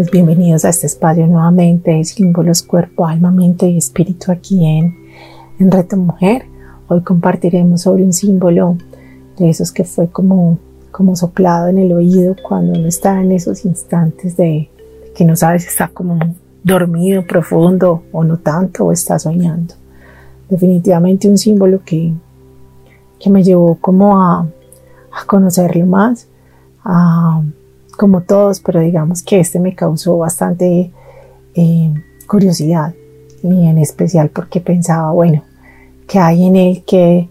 pues bienvenidos a este espacio nuevamente de símbolos cuerpo, alma, mente y espíritu aquí en, en Reto Mujer. Hoy compartiremos sobre un símbolo de esos que fue como, como soplado en el oído cuando uno está en esos instantes de, que no sabes si está como dormido profundo o no tanto o está soñando. Definitivamente un símbolo que, que me llevó como a, a conocerlo más, a como todos, pero digamos que este me causó bastante eh, curiosidad y en especial porque pensaba, bueno, que hay en él que,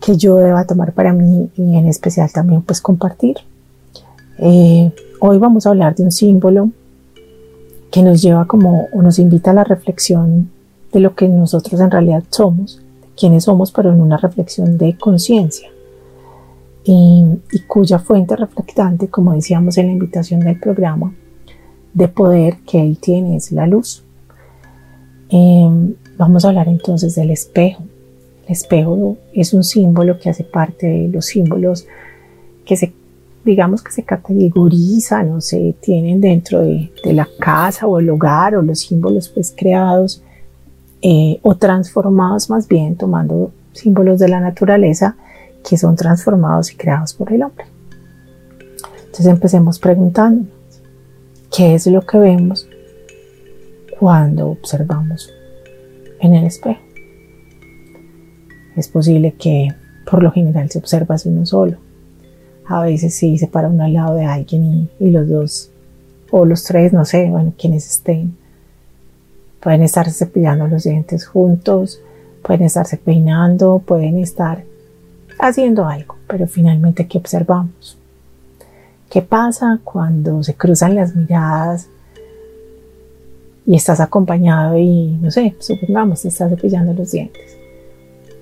que yo deba tomar para mí y en especial también pues compartir. Eh, hoy vamos a hablar de un símbolo que nos lleva como o nos invita a la reflexión de lo que nosotros en realidad somos, de quiénes somos, pero en una reflexión de conciencia y, cuya fuente reflectante, como decíamos en la invitación del programa, de poder que él tiene es la luz. Em, vamos a hablar entonces del espejo. El espejo es un símbolo que hace parte de los símbolos que se, digamos que se categorizan o se tienen dentro de, la casa o el hogar o los símbolos pues creados eh, o transformados más bien tomando símbolos de la naturaleza que son transformados y creados por el hombre. Entonces empecemos preguntándonos, ¿qué es lo que vemos cuando observamos en el espejo? Es posible que por lo general se observa uno solo. A veces sí se para uno al lado de alguien y, los dos, o los tres, no sé, bueno, quienes estén, pueden estar cepillando los dientes juntos, pueden estarse peinando, pueden estar haciendo algo, pero finalmente ¿qué observamos? ¿Qué pasa cuando se cruzan las miradas y estás acompañado y, no sé, supongamos, estás cepillando los dientes?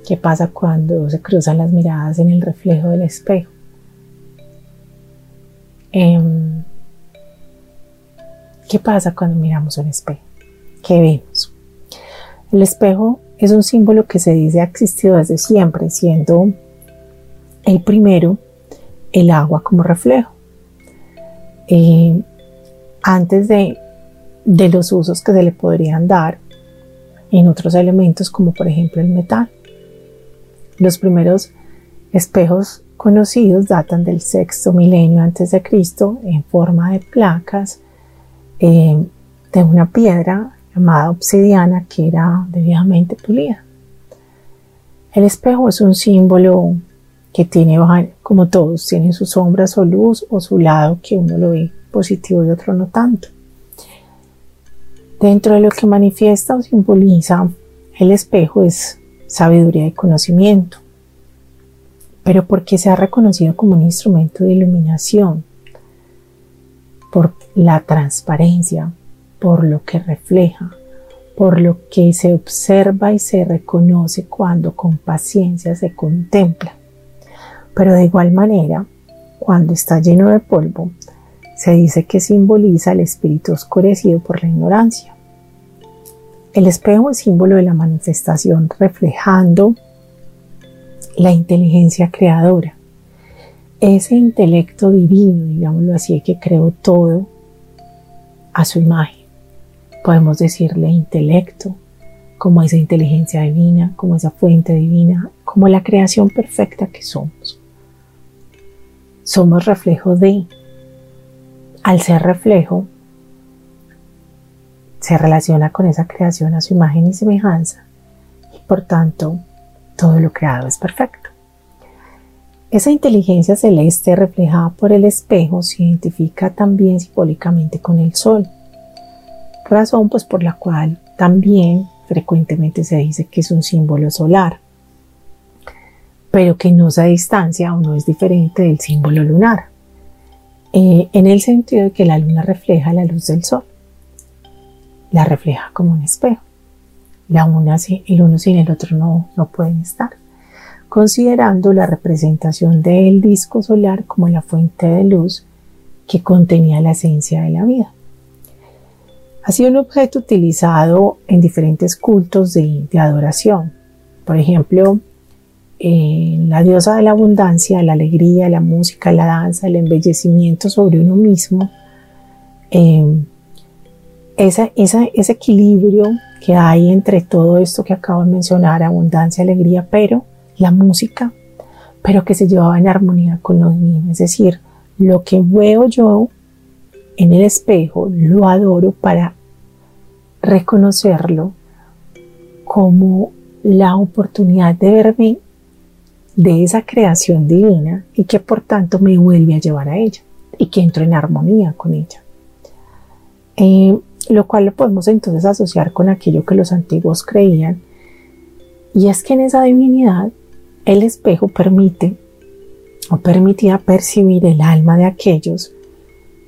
¿Qué pasa cuando se cruzan las miradas en el reflejo del espejo? Em, ¿Qué pasa cuando miramos un espejo? ¿Qué vemos? El espejo es un símbolo que se dice ha existido desde siempre, siendo el primero, el agua como reflejo. Eh, antes de, los usos que se le podrían dar en otros elementos como por ejemplo el metal. Los primeros espejos conocidos datan del sexto milenio antes de Cristo en forma de placas eh, de una piedra llamada obsidiana que era debidamente pulida. El espejo es un símbolo que tiene, como todos, tienen su sombra, su luz o su lado que uno lo ve positivo y otro no tanto. Dentro de lo que manifiesta o simboliza el espejo es sabiduría y conocimiento, pero porque se ha reconocido como un instrumento de iluminación, por la transparencia, por lo que refleja, por lo que se observa y se reconoce cuando con paciencia se contempla pero de igual manera, cuando está lleno de polvo, se dice que simboliza el espíritu oscurecido por la ignorancia. El espejo es símbolo de la manifestación reflejando la inteligencia creadora, ese intelecto divino, digámoslo así, que creó todo a su imagen. Podemos decirle intelecto, como esa inteligencia divina, como esa fuente divina, como la creación perfecta que somos somos reflejo de. Al ser reflejo, se relaciona con esa creación a su imagen y semejanza y por tanto todo lo creado es perfecto. Esa inteligencia celeste reflejada por el espejo se identifica también simbólicamente con el sol, razón pues por la cual también frecuentemente se dice que es un símbolo solar pero que no se distancia o no es diferente del símbolo lunar. eh, en el sentido de que la luna refleja la luz del sol, la refleja como un espejo. La una, el uno sin el otro no, no pueden estar, considerando la representación del disco solar como la fuente de luz que contenía la esencia de la vida. Ha sido un objeto utilizado en diferentes cultos de, adoración. Por ejemplo, la diosa de la abundancia, la alegría, la música, la danza, el embellecimiento sobre uno mismo, eh, ese equilibrio que hay entre todo esto que acabo de mencionar, abundancia, alegría, pero la música, pero que se llevaba en armonía con lo mío. Es decir, lo que veo yo en el espejo lo adoro para reconocerlo como la oportunidad de verme de esa creación divina y que por tanto me vuelve a llevar a ella y que entro en armonía con ella. Eh, lo cual lo podemos entonces asociar con aquello que los antiguos creían, y es que en esa divinidad el espejo permite o permitía percibir el alma de aquellos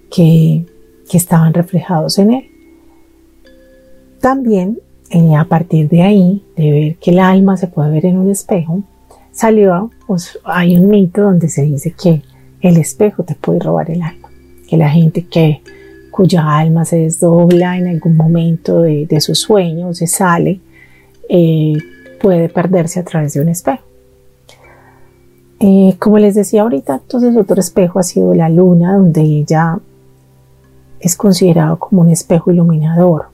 que, estaban reflejados en él. También, eh, a partir de ahí, de ver que el alma se puede ver en un espejo, salió, pues, hay un mito donde se dice que el espejo te puede robar el alma, que la gente que cuya alma se desdobla en algún momento de, su sueño, se sale, eh, puede perderse a través de un espejo. Eh, como les decía ahorita, entonces otro espejo ha sido la luna, donde ella es considerado como un espejo iluminador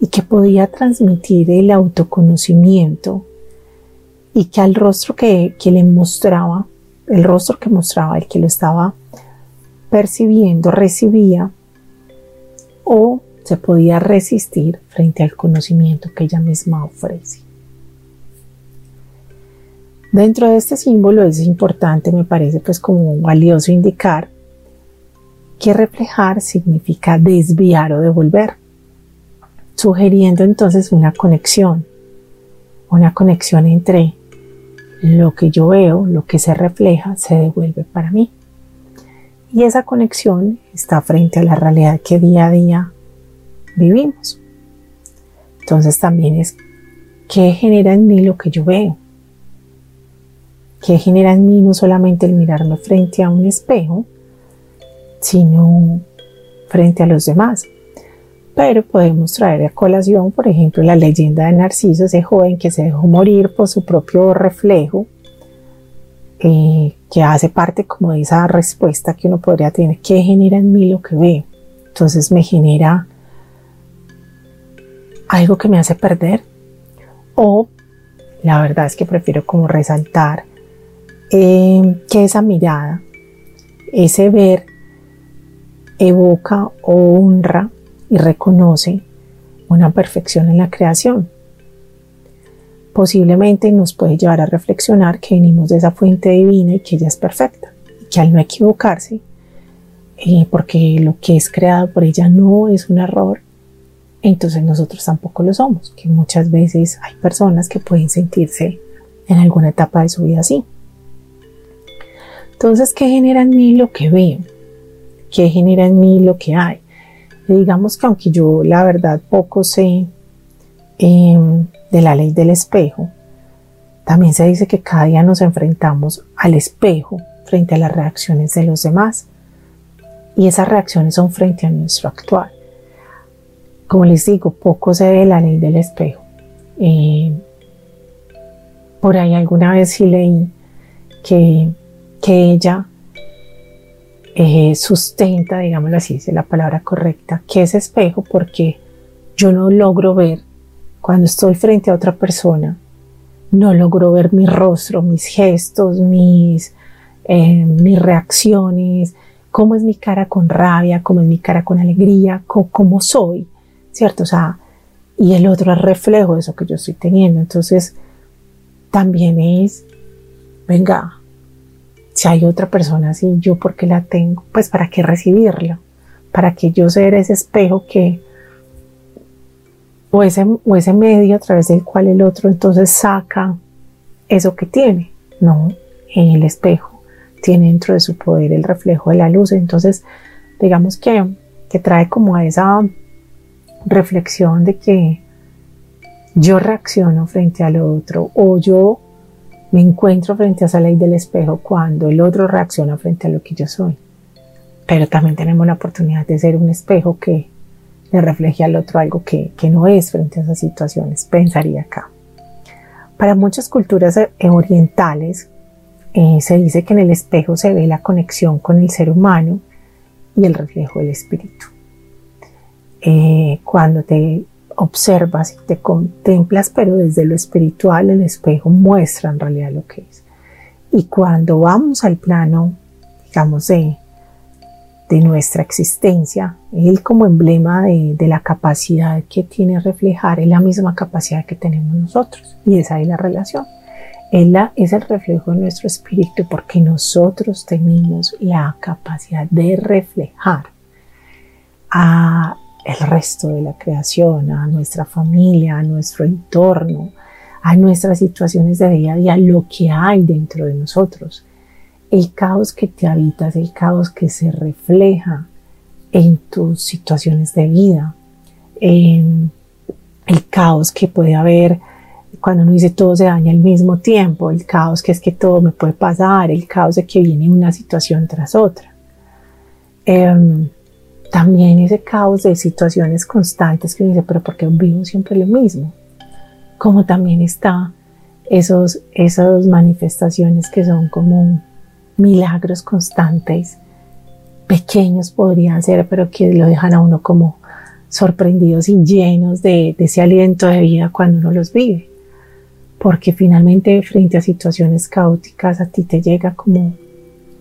y que podía transmitir el autoconocimiento y que al rostro que, que le mostraba, el rostro que mostraba, el que lo estaba percibiendo, recibía o se podía resistir frente al conocimiento que ella misma ofrece. Dentro de este símbolo es importante, me parece pues como valioso indicar que reflejar significa desviar o devolver, sugiriendo entonces una conexión, una conexión entre lo que yo veo, lo que se refleja, se devuelve para mí. Y esa conexión está frente a la realidad que día a día vivimos. Entonces también es qué genera en mí lo que yo veo. ¿Qué genera en mí no solamente el mirarme frente a un espejo, sino frente a los demás? Pero podemos traer a colación, por ejemplo, la leyenda de Narciso, ese joven que se dejó morir por su propio reflejo eh, que hace parte como de esa respuesta que uno podría tener, ¿qué genera en mí lo que veo? Entonces me genera algo que me hace perder o la verdad es que prefiero como resaltar eh, que esa mirada, ese ver, evoca o honra y reconoce una perfección en la creación posiblemente nos puede llevar a reflexionar que venimos de esa fuente divina y que ella es perfecta, y que al no equivocarse, eh, porque lo que es creado por ella no es un error, entonces nosotros tampoco lo somos, que muchas veces hay personas que pueden sentirse en alguna etapa de su vida así. Entonces, ¿qué genera en mí lo que veo? ¿Qué genera en mí lo que hay? Digamos que aunque yo la verdad poco sé eh, de la ley del espejo, también se dice que cada día nos enfrentamos al espejo frente a las reacciones de los demás y esas reacciones son frente a nuestro actual. Como les digo, poco se ve la ley del espejo. Eh, por ahí alguna vez sí leí que, que ella eh, sustenta, digámoslo así, es la palabra correcta, que es espejo porque yo no logro ver cuando estoy frente a otra persona, no logro ver mi rostro, mis gestos, mis, eh, mis reacciones, cómo es mi cara con rabia, cómo es mi cara con alegría, cómo, soy, ¿cierto? O sea, y el otro es reflejo de eso que yo estoy teniendo. Entonces, también es, venga, si hay otra persona así, yo porque la tengo, pues para qué recibirla, para que yo ser ese espejo que, o ese, o ese medio a través del cual el otro entonces saca eso que tiene. No, el espejo tiene dentro de su poder el reflejo de la luz. Entonces, digamos que, que trae como a esa reflexión de que yo reacciono frente al otro o yo me encuentro frente a esa ley del espejo cuando el otro reacciona frente a lo que yo soy. Pero también tenemos la oportunidad de ser un espejo que le refleje al otro algo que, que no es frente a esas situaciones, pensaría acá. Para muchas culturas eh, orientales eh, se dice que en el espejo se ve la conexión con el ser humano y el reflejo del espíritu. Eh, cuando te observas y te contemplas, pero desde lo espiritual el espejo muestra en realidad lo que es. Y cuando vamos al plano, digamos, de, de nuestra existencia, él como emblema de, de, la capacidad que tiene reflejar, es la misma capacidad que tenemos nosotros. Y esa es la relación. Él la, es el reflejo de nuestro espíritu porque nosotros tenemos la capacidad de reflejar a el resto de la creación, a nuestra familia, a nuestro entorno, a nuestras situaciones de día a día, lo que hay dentro de nosotros. El caos que te habitas, el caos que se refleja en tus situaciones de vida, el caos que puede haber cuando uno dice todo se daña al mismo tiempo, el caos que es que todo me puede pasar, el caos de que viene una situación tras otra. Em, también ese caos de situaciones constantes que dice, pero ¿por qué vivo siempre lo mismo? Como también está esos, esas manifestaciones que son como milagros constantes, pequeños podrían ser, pero que lo dejan a uno como sorprendidos y llenos de, ese aliento de vida cuando uno los vive. Porque finalmente frente a situaciones caóticas a ti te llega como,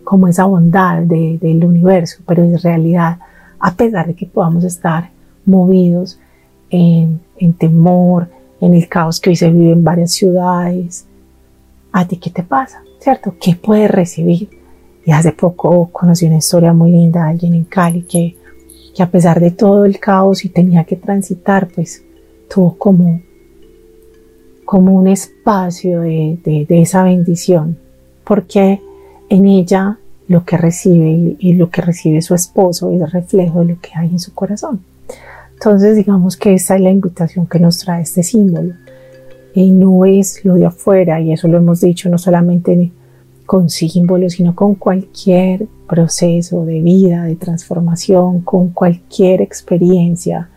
como esa bondad del universo, pero en realidad a pesar de que podamos estar movidos en, temor, en el caos que hoy se vive en varias ciudades. ¿A ti qué te pasa? ¿Cierto? ¿Qué puedes recibir? Y hace poco conocí una historia muy linda de alguien en Cali que, que a pesar de todo el caos y tenía que transitar, pues tuvo como, como un espacio de, de, de esa bendición, porque en ella lo que recibe y, lo que recibe su esposo es reflejo de lo que hay en su corazón. Entonces digamos que esta es la invitación que nos trae este símbolo. Y no es lo de afuera, y eso lo hemos dicho no solamente con símbolos, sino con cualquier proceso de vida, de transformación, con cualquier experiencia,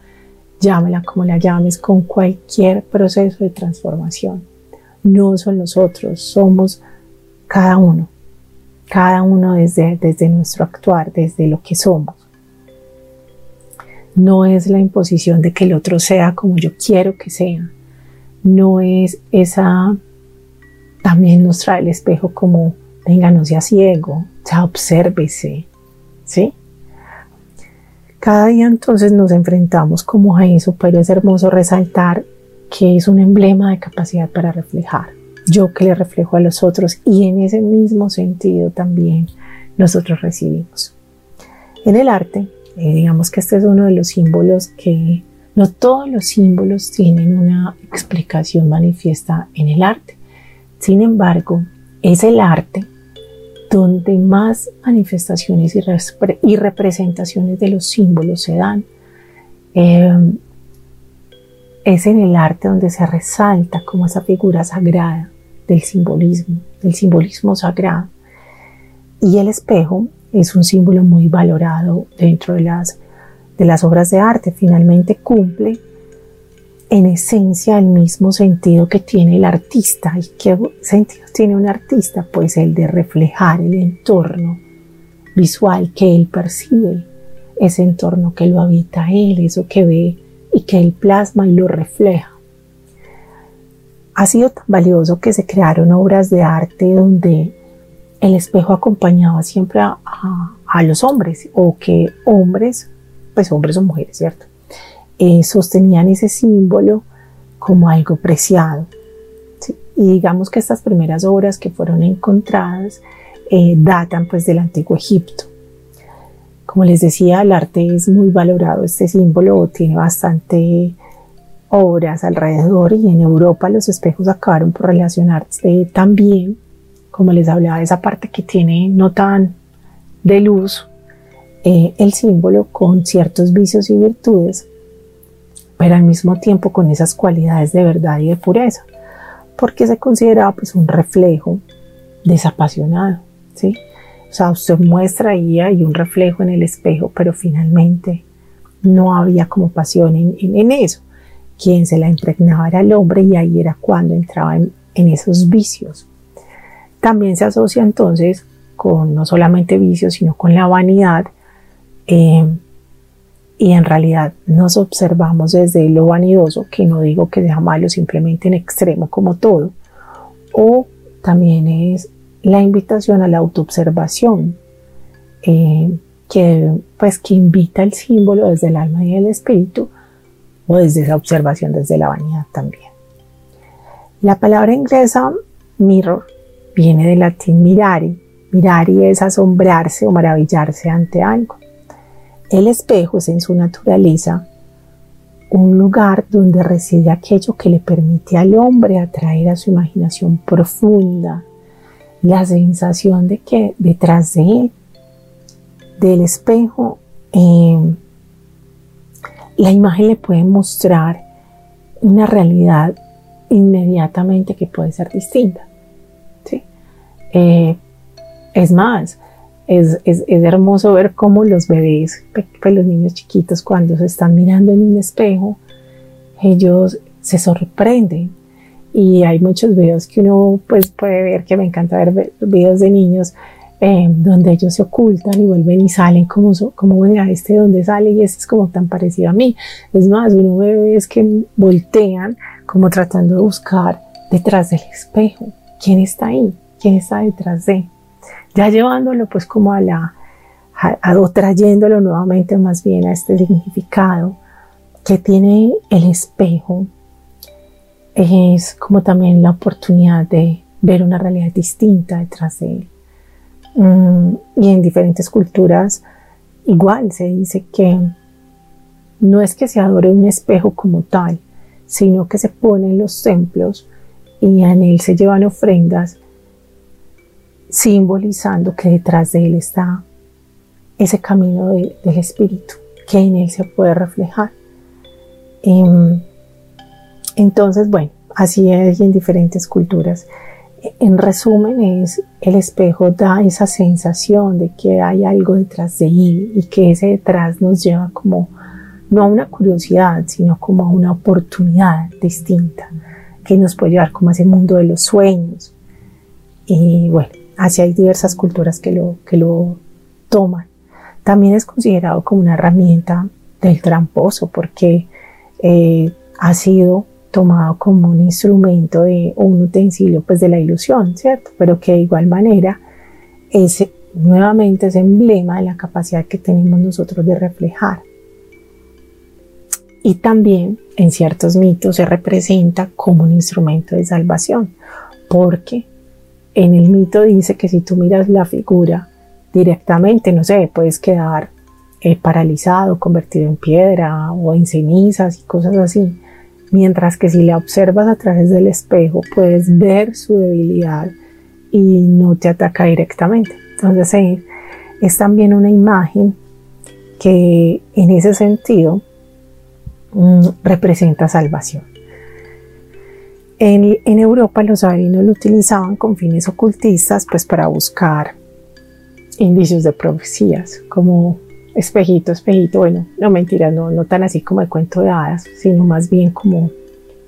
llámela como la llames, con cualquier proceso de transformación. No son los otros, somos cada uno cada uno desde, nuestro actuar, desde lo que somos. No es la imposición de que el otro sea como yo quiero que sea. No es esa, también nos trae el espejo como, venga, no sea ciego, sea, obsérvese, ¿sí? Cada día entonces nos enfrentamos como a eso, pero es hermoso resaltar que es un emblema de capacidad para reflejar yo que le reflejo a los otros y en ese mismo sentido también nosotros recibimos. En el arte, eh, digamos que este es uno de los símbolos que no todos los símbolos tienen una explicación manifiesta en el arte. Sin embargo, es el arte donde más manifestaciones y, representaciones de los símbolos se dan. Eh, es en el arte donde se resalta como esa figura sagrada del simbolismo, del simbolismo sagrado. Y el espejo es un símbolo muy valorado dentro de las, de las obras de arte. Finalmente cumple en esencia el mismo sentido que tiene el artista. ¿Y qué sentido tiene un artista? Pues el de reflejar el entorno visual que él percibe, ese entorno que lo habita él, eso que ve y que él plasma y lo refleja ha sido tan valioso que se crearon obras de arte donde el espejo acompañaba siempre a, los hombres o que hombres, pues hombres o mujeres, ¿cierto? Eh, sostenían ese símbolo como algo preciado. Y digamos que estas primeras obras que fueron encontradas eh, datan pues del antiguo Egipto. Como les decía, el arte es muy valorado, este símbolo tiene bastante obras alrededor y en Europa los espejos acabaron por relacionarse también como les hablaba, esa parte que tiene no tan de luz, eh, el símbolo con ciertos vicios y virtudes, pero al mismo tiempo con esas cualidades de verdad y de pureza, porque se consideraba pues un reflejo desapasionado, ¿sí? O sea, usted muestra ahí un reflejo en el espejo, pero finalmente no había como pasión en, eso. Quien se la impregnaba era el hombre y ahí era cuando entraba en, esos vicios. También se asocia entonces con no solamente vicios, sino con la vanidad. Eh, y en realidad nos observamos desde lo vanidoso, que no digo que sea malo, simplemente en extremo como todo. O también es la invitación a la autoobservación, eh, que, pues, que invita el símbolo desde el alma y el espíritu, o desde esa observación desde la vanidad también. La palabra inglesa mirror viene del latín mirari. Mirari es asombrarse o maravillarse ante algo. El espejo es en su naturaleza un lugar donde reside aquello que le permite al hombre atraer a su imaginación profunda la sensación de que detrás de él, del espejo, em, la imagen le puede mostrar una realidad inmediatamente que puede ser distinta. Eh, es más, es, hermoso ver cómo los bebés, pues los niños chiquitos, cuando se están mirando en un espejo, ellos se sorprenden y hay muchos videos que uno pues puede ver que me encanta ver videos de niños eh, donde ellos se ocultan y vuelven y salen como, como venga este donde sale y este es como tan parecido a mí es más uno ve es que voltean como tratando de buscar detrás del espejo. Quién está ahí quién está detrás de ya llevándolo pues como a la o trayéndolo nuevamente más bien a este significado que tiene el espejo es como también la oportunidad de ver una realidad distinta detrás de él. Mm, y en diferentes culturas igual se dice que no es que se adore un espejo como tal, sino que se pone en los templos y en él se llevan ofrendas simbolizando que detrás de él está ese camino del espíritu, que en él se puede reflejar. Em, entonces, bueno, así es en diferentes culturas. En resumen, es el espejo da esa sensación de que hay algo detrás de él y que ese detrás nos lleva como no a una curiosidad, sino como a una oportunidad distinta que nos puede llevar como a ese mundo de los sueños. Y bueno, así hay diversas culturas que lo, que lo toman. También es considerado como una herramienta del tramposo porque eh, ha sido tomado como un instrumento de, un utensilio pues de la ilusión, ¿cierto? Pero que de igual manera es nuevamente ese emblema de la capacidad que tenemos nosotros de reflejar. Y también en ciertos mitos se representa como un instrumento de salvación, porque en el mito dice que si tú miras la figura directamente, no sé, puedes quedar eh, paralizado, convertido en piedra o en cenizas y cosas así mientras que si la observas a través del espejo puedes ver su debilidad y no te ataca directamente. Entonces eh, es también una imagen que en ese sentido mm, representa salvación. En, en, Europa los sabinos lo utilizaban con fines ocultistas pues para buscar indicios de profecías como espejito, espejito, bueno, no mentira, no, tan así como el cuento de hadas, sino más bien como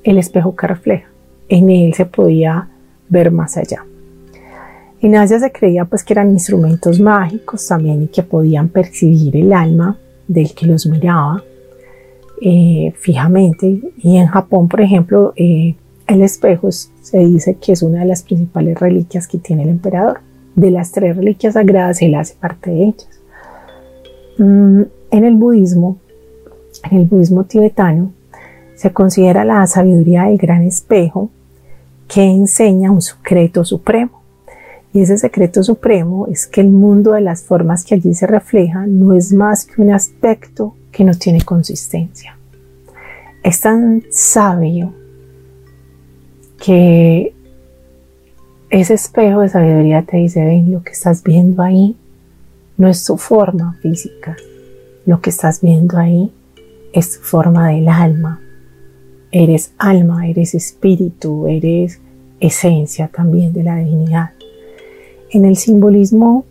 el espejo que refleja. En él se podía ver más allá. En Asia se creía pues que eran instrumentos mágicos también y que podían percibir el alma del que los miraba eh, fijamente. Y en Japón, por ejemplo, eh, el espejo se dice que es una de las principales reliquias que tiene el emperador. De las tres reliquias sagradas, él hace parte de ellas. Mm, en el budismo, en el budismo tibetano, se considera la sabiduría del gran espejo que enseña un secreto supremo. Y ese secreto supremo es que el mundo de las formas que allí se reflejan no es más que un aspecto que no tiene consistencia. Es tan sabio que ese espejo de sabiduría te dice, ven, lo que estás viendo ahí no es tu forma física, lo que estás viendo ahí es tu forma del alma. Eres alma, eres espíritu, eres esencia también de la divinidad. En el simbolismo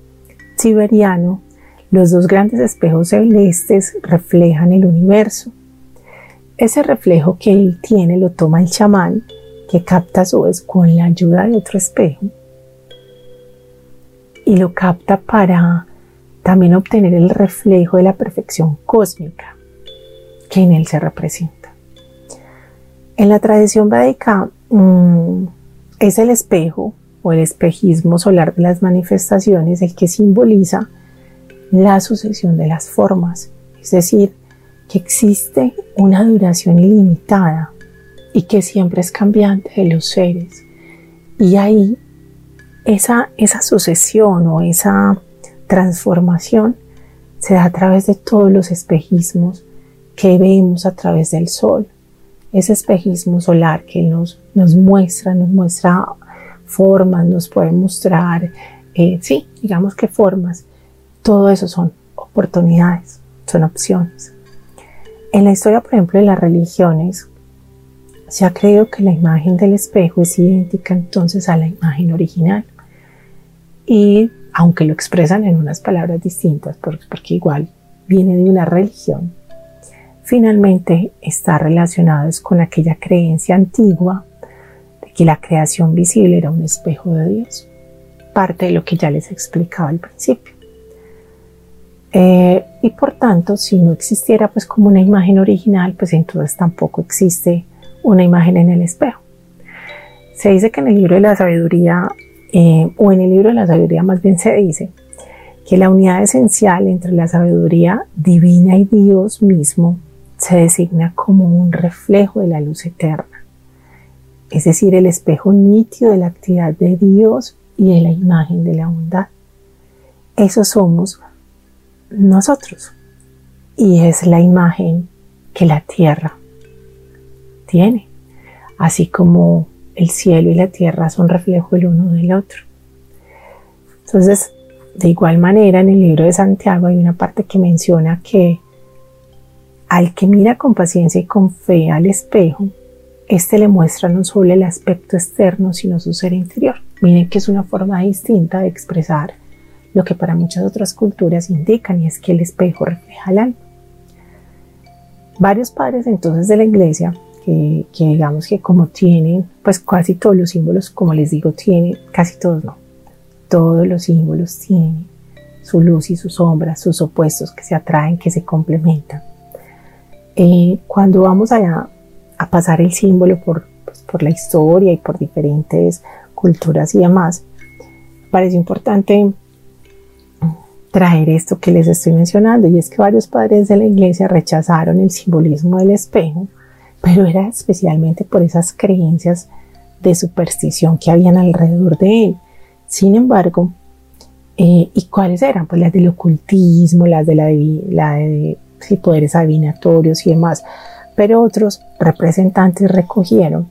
siberiano, los dos grandes espejos celestes reflejan el universo. Ese reflejo que él tiene lo toma el chamán, que capta a su vez con la ayuda de otro espejo, y lo capta para también obtener el reflejo de la perfección cósmica que en él se representa. En la tradición védica mm, es el espejo o el espejismo solar de las manifestaciones el que simboliza la sucesión de las formas, es decir, que existe una duración ilimitada y que siempre es cambiante de los seres. Y ahí esa, esa sucesión o esa transformación se da a través de todos los espejismos que vemos a través del sol. Ese espejismo solar que nos, nos muestra, nos muestra formas, nos puede mostrar, eh, sí, digamos que formas. Todo eso son oportunidades, son opciones. En la historia, por ejemplo, de las religiones, se ha creído que la imagen del espejo es idéntica entonces a la imagen original. Y aunque lo expresan en unas palabras distintas, porque igual viene de una religión, finalmente está relacionado con aquella creencia antigua de que la creación visible era un espejo de Dios, parte de lo que ya les explicaba al principio. Eh, y por tanto, si no existiera pues como una imagen original, pues entonces tampoco existe una imagen en el espejo. Se dice que en el libro de la sabiduría eh, o en el libro de la sabiduría más bien se dice que la unidad esencial entre la sabiduría divina y Dios mismo se designa como un reflejo de la luz eterna, es decir, el espejo nítido de la actividad de Dios y de la imagen de la bondad. Eso somos nosotros y es la imagen que la tierra tiene, así como el cielo y la tierra son reflejo el uno del otro. Entonces, de igual manera, en el libro de Santiago hay una parte que menciona que al que mira con paciencia y con fe al espejo, este le muestra no solo el aspecto externo, sino su ser interior. Miren que es una forma distinta de expresar lo que para muchas otras culturas indican y es que el espejo refleja el alma. Varios padres entonces de la iglesia que, digamos que como tienen, pues casi todos los símbolos, como les digo, tienen, casi todos no, todos los símbolos tienen su luz y su sombra, sus opuestos que se atraen, que se complementan. Eh, cuando vamos a, a, pasar el símbolo por, pues, por la historia y por diferentes culturas y demás, parece importante traer esto que les estoy mencionando y es que varios padres de la iglesia rechazaron el simbolismo del espejo pero era especialmente por esas creencias de superstición que habían alrededor de él. Sin embargo, eh, ¿y cuáles eran? Pues las del ocultismo, las de la, de poderes adivinatorios y demás. Pero otros representantes recogieron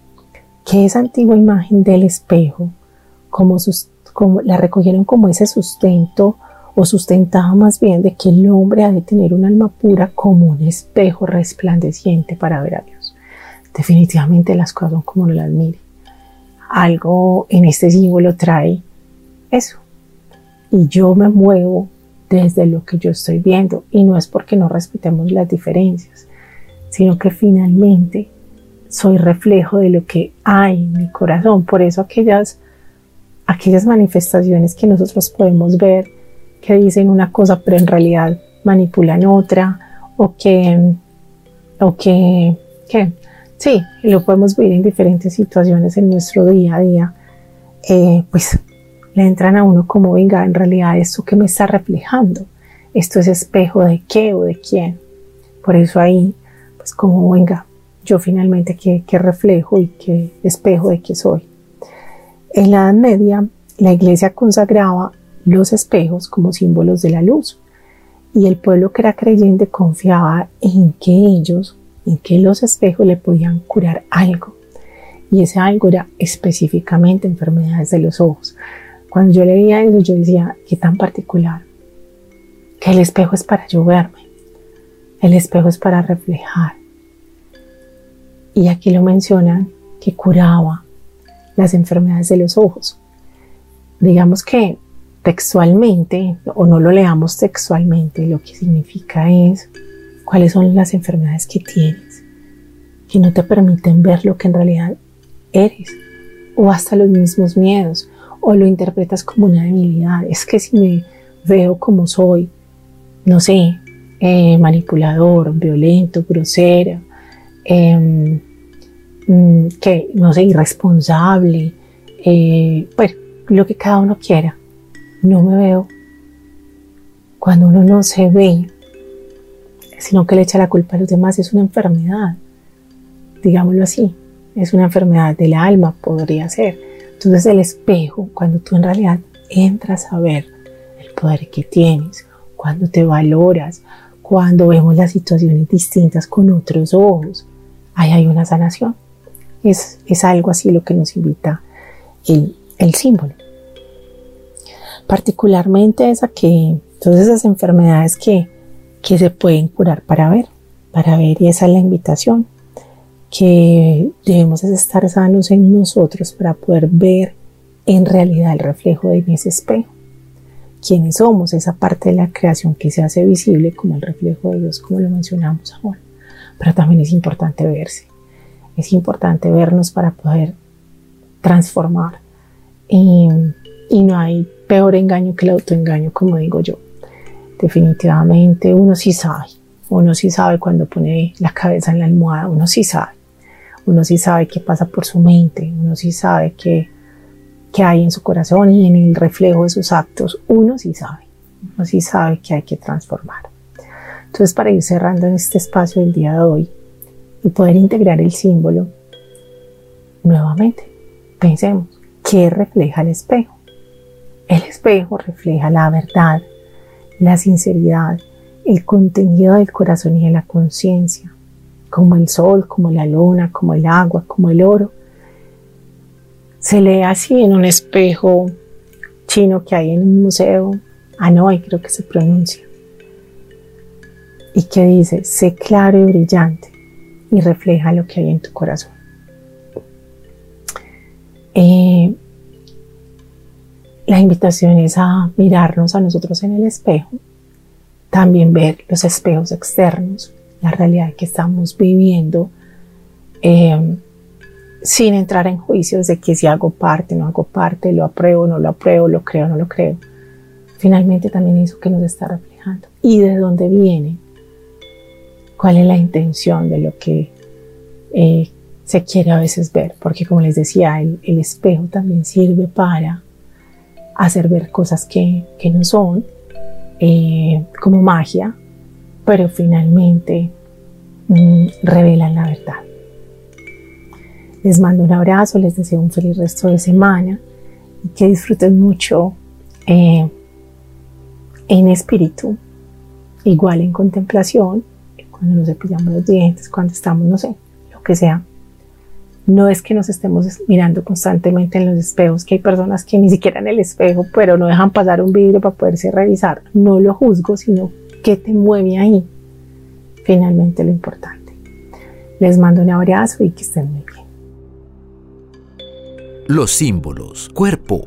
que esa antigua imagen del espejo, como la recogieron como ese sustento o sustentaba más bien de que el hombre ha de tener un alma pura como un espejo resplandeciente para ver a Dios definitivamente las cosas son como no las mire. Algo en este símbolo trae eso. Y yo me muevo desde lo que yo estoy viendo. Y no es porque no respetemos las diferencias, sino que finalmente soy reflejo de lo que hay en mi corazón. Por eso aquellas, aquellas manifestaciones que nosotros podemos ver que dicen una cosa pero en realidad manipulan otra o que, o que. Sí, lo podemos ver en diferentes situaciones en nuestro día a día. Eh, pues le entran a uno como, venga, en realidad esto que me está reflejando, esto es espejo de qué o de quién. Por eso ahí, pues como, venga, yo finalmente qué, qué reflejo y qué espejo de qué soy. En la Edad Media, la iglesia consagraba los espejos como símbolos de la luz y el pueblo que era creyente confiaba en que ellos en que los espejos le podían curar algo. Y ese algo era específicamente enfermedades de los ojos. Cuando yo leía eso, yo decía, qué tan particular. Que el espejo es para yo verme. El espejo es para reflejar. Y aquí lo mencionan que curaba las enfermedades de los ojos. Digamos que textualmente, o no lo leamos textualmente, lo que significa es cuáles son las enfermedades que tienes, que no te permiten ver lo que en realidad eres, o hasta los mismos miedos, o lo interpretas como una debilidad. Es que si me veo como soy, no sé, eh, manipulador, violento, grosera, em, mm, que no sé, irresponsable, eh, bueno, lo que cada uno quiera. No me veo. Cuando uno no se ve, sino que le echa la culpa a los demás, es una enfermedad, digámoslo así, es una enfermedad del alma, podría ser. Entonces el espejo, cuando tú en realidad entras a ver el poder que tienes, cuando te valoras, cuando vemos las situaciones distintas con otros ojos, ahí hay una sanación. Es, es algo así lo que nos invita el, el símbolo. Particularmente esa que, todas esas enfermedades que que se pueden curar para ver, para ver y esa es la invitación, que debemos estar sanos en nosotros para poder ver en realidad el reflejo de ese espejo. Quiénes somos, esa parte de la creación que se hace visible como el reflejo de Dios, como lo mencionamos ahora. Pero también es importante verse, es importante vernos para poder transformar. y no hay peor engaño que el autoengaño, como digo yo definitivamente uno sí sabe, uno sí sabe cuando pone la cabeza en la almohada, uno sí sabe, uno sí sabe qué pasa por su mente, uno sí sabe qué, qué hay en su corazón y en el reflejo de sus actos, uno sí sabe, uno sí sabe que hay que transformar. Entonces para ir cerrando en este espacio del día de hoy y poder integrar el símbolo, nuevamente pensemos, ¿qué refleja el espejo? El espejo refleja la verdad, la sinceridad, el contenido del corazón y de la conciencia, como el sol, como la luna, como el agua, como el oro. Se lee así en un espejo chino que hay en un museo, Hanoi creo que se pronuncia, y que dice, sé claro y brillante y refleja lo que hay en tu corazón. Eh, la invitación es a mirarnos a nosotros en el espejo, también ver los espejos externos, la realidad que estamos viviendo, em, sin entrar en juicios de que si hago parte, no hago parte, lo apruebo, no lo apruebo, lo creo, no lo creo. Finalmente también eso que nos está reflejando. ¿Y de dónde viene? ¿Cuál es la intención de lo que eh, se quiere a veces ver? Porque como les decía, el espejo también sirve para hacer ver cosas que, no son, eh, como magia, pero finalmente mm, revelan la verdad. Les mando un abrazo, les deseo un feliz resto de semana y que disfruten mucho eh, en espíritu, igual en contemplación, cuando nos cepillamos los dientes, cuando estamos, no sé, lo que sea, no es que nos estemos mirando constantemente en los espejos, que hay personas que ni siquiera en el espejo, pero no dejan pasar un vidrio para poderse revisar. No lo juzgo, sino qué te mueve ahí. Finalmente lo importante. Les mando un abrazo y que estén muy bien. Los símbolos, cuerpo,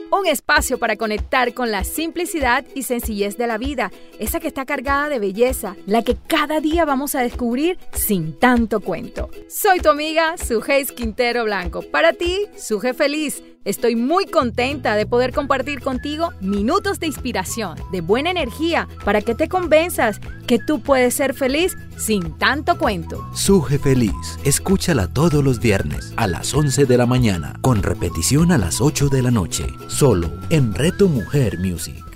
Un espacio para conectar con la simplicidad y sencillez de la vida, esa que está cargada de belleza, la que cada día vamos a descubrir sin tanto cuento. Soy tu amiga Sujeis Quintero Blanco. Para ti, Suje Feliz Estoy muy contenta de poder compartir contigo minutos de inspiración, de buena energía, para que te convenzas que tú puedes ser feliz sin tanto cuento. Suje Feliz, escúchala todos los viernes a las 11 de la mañana, con repetición a las 8 de la noche, solo en Reto Mujer Music.